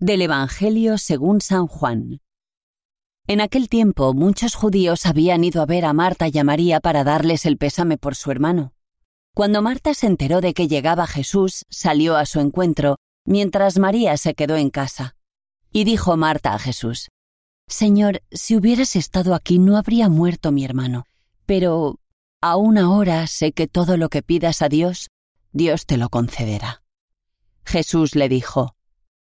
Del Evangelio según San Juan. En aquel tiempo muchos judíos habían ido a ver a Marta y a María para darles el pésame por su hermano. Cuando Marta se enteró de que llegaba Jesús, salió a su encuentro, mientras María se quedó en casa. Y dijo Marta a Jesús, Señor, si hubieras estado aquí no habría muerto mi hermano, pero aún ahora sé que todo lo que pidas a Dios, Dios te lo concederá. Jesús le dijo,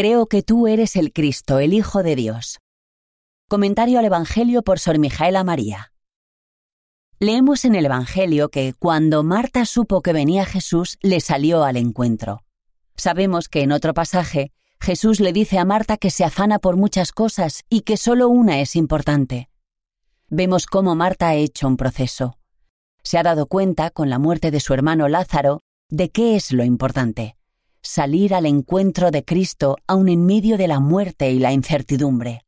Creo que tú eres el Cristo, el Hijo de Dios. Comentario al Evangelio por Sor Mijaela María. Leemos en el Evangelio que cuando Marta supo que venía Jesús, le salió al encuentro. Sabemos que en otro pasaje, Jesús le dice a Marta que se afana por muchas cosas y que solo una es importante. Vemos cómo Marta ha hecho un proceso. Se ha dado cuenta, con la muerte de su hermano Lázaro, de qué es lo importante salir al encuentro de Cristo aun en medio de la muerte y la incertidumbre.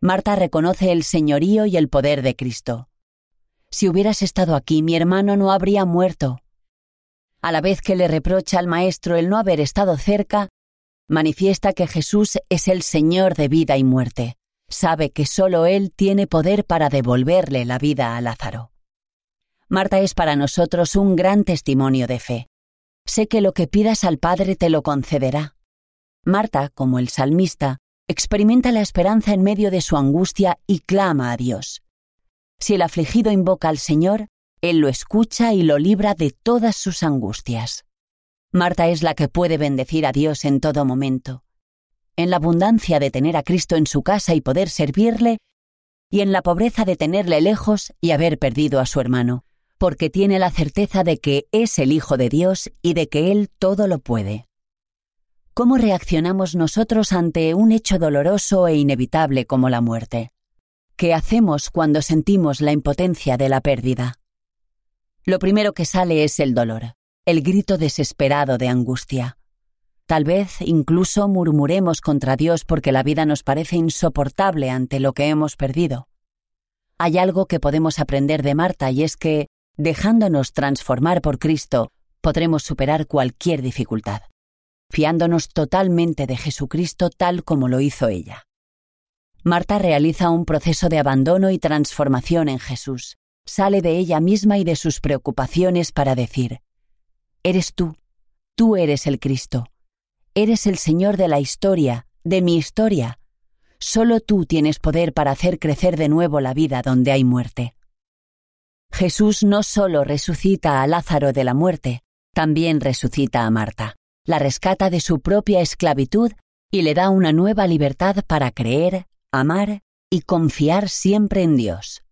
Marta reconoce el señorío y el poder de Cristo. Si hubieras estado aquí, mi hermano no habría muerto. A la vez que le reprocha al Maestro el no haber estado cerca, manifiesta que Jesús es el Señor de vida y muerte. Sabe que sólo Él tiene poder para devolverle la vida a Lázaro. Marta es para nosotros un gran testimonio de fe sé que lo que pidas al Padre te lo concederá. Marta, como el salmista, experimenta la esperanza en medio de su angustia y clama a Dios. Si el afligido invoca al Señor, Él lo escucha y lo libra de todas sus angustias. Marta es la que puede bendecir a Dios en todo momento, en la abundancia de tener a Cristo en su casa y poder servirle, y en la pobreza de tenerle lejos y haber perdido a su hermano porque tiene la certeza de que es el Hijo de Dios y de que Él todo lo puede. ¿Cómo reaccionamos nosotros ante un hecho doloroso e inevitable como la muerte? ¿Qué hacemos cuando sentimos la impotencia de la pérdida? Lo primero que sale es el dolor, el grito desesperado de angustia. Tal vez incluso murmuremos contra Dios porque la vida nos parece insoportable ante lo que hemos perdido. Hay algo que podemos aprender de Marta y es que Dejándonos transformar por Cristo, podremos superar cualquier dificultad, fiándonos totalmente de Jesucristo tal como lo hizo ella. Marta realiza un proceso de abandono y transformación en Jesús. Sale de ella misma y de sus preocupaciones para decir, Eres tú, tú eres el Cristo, eres el Señor de la historia, de mi historia. Solo tú tienes poder para hacer crecer de nuevo la vida donde hay muerte. Jesús no solo resucita a Lázaro de la muerte, también resucita a Marta, la rescata de su propia esclavitud y le da una nueva libertad para creer, amar y confiar siempre en Dios.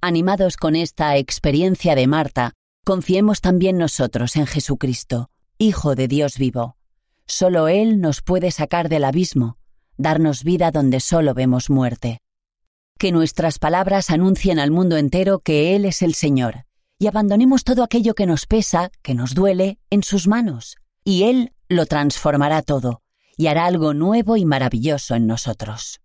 Animados con esta experiencia de Marta, confiemos también nosotros en Jesucristo, Hijo de Dios vivo. Solo Él nos puede sacar del abismo, darnos vida donde solo vemos muerte que nuestras palabras anuncien al mundo entero que Él es el Señor, y abandonemos todo aquello que nos pesa, que nos duele, en sus manos, y Él lo transformará todo, y hará algo nuevo y maravilloso en nosotros.